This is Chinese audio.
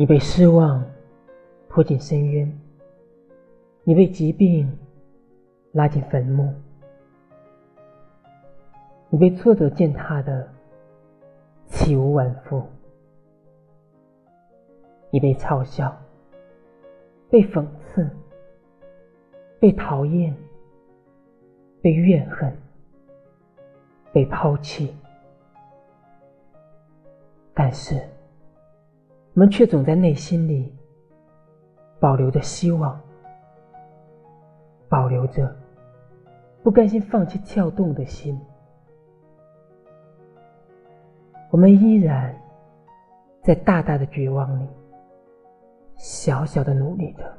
你被失望拖进深渊，你被疾病拉进坟墓，你被挫折践踏的体无完肤，你被嘲笑、被讽刺、被讨厌、被怨恨、被抛弃，但是。我们却总在内心里保留着希望，保留着不甘心放弃跳动的心。我们依然在大大的绝望里，小小的努力着。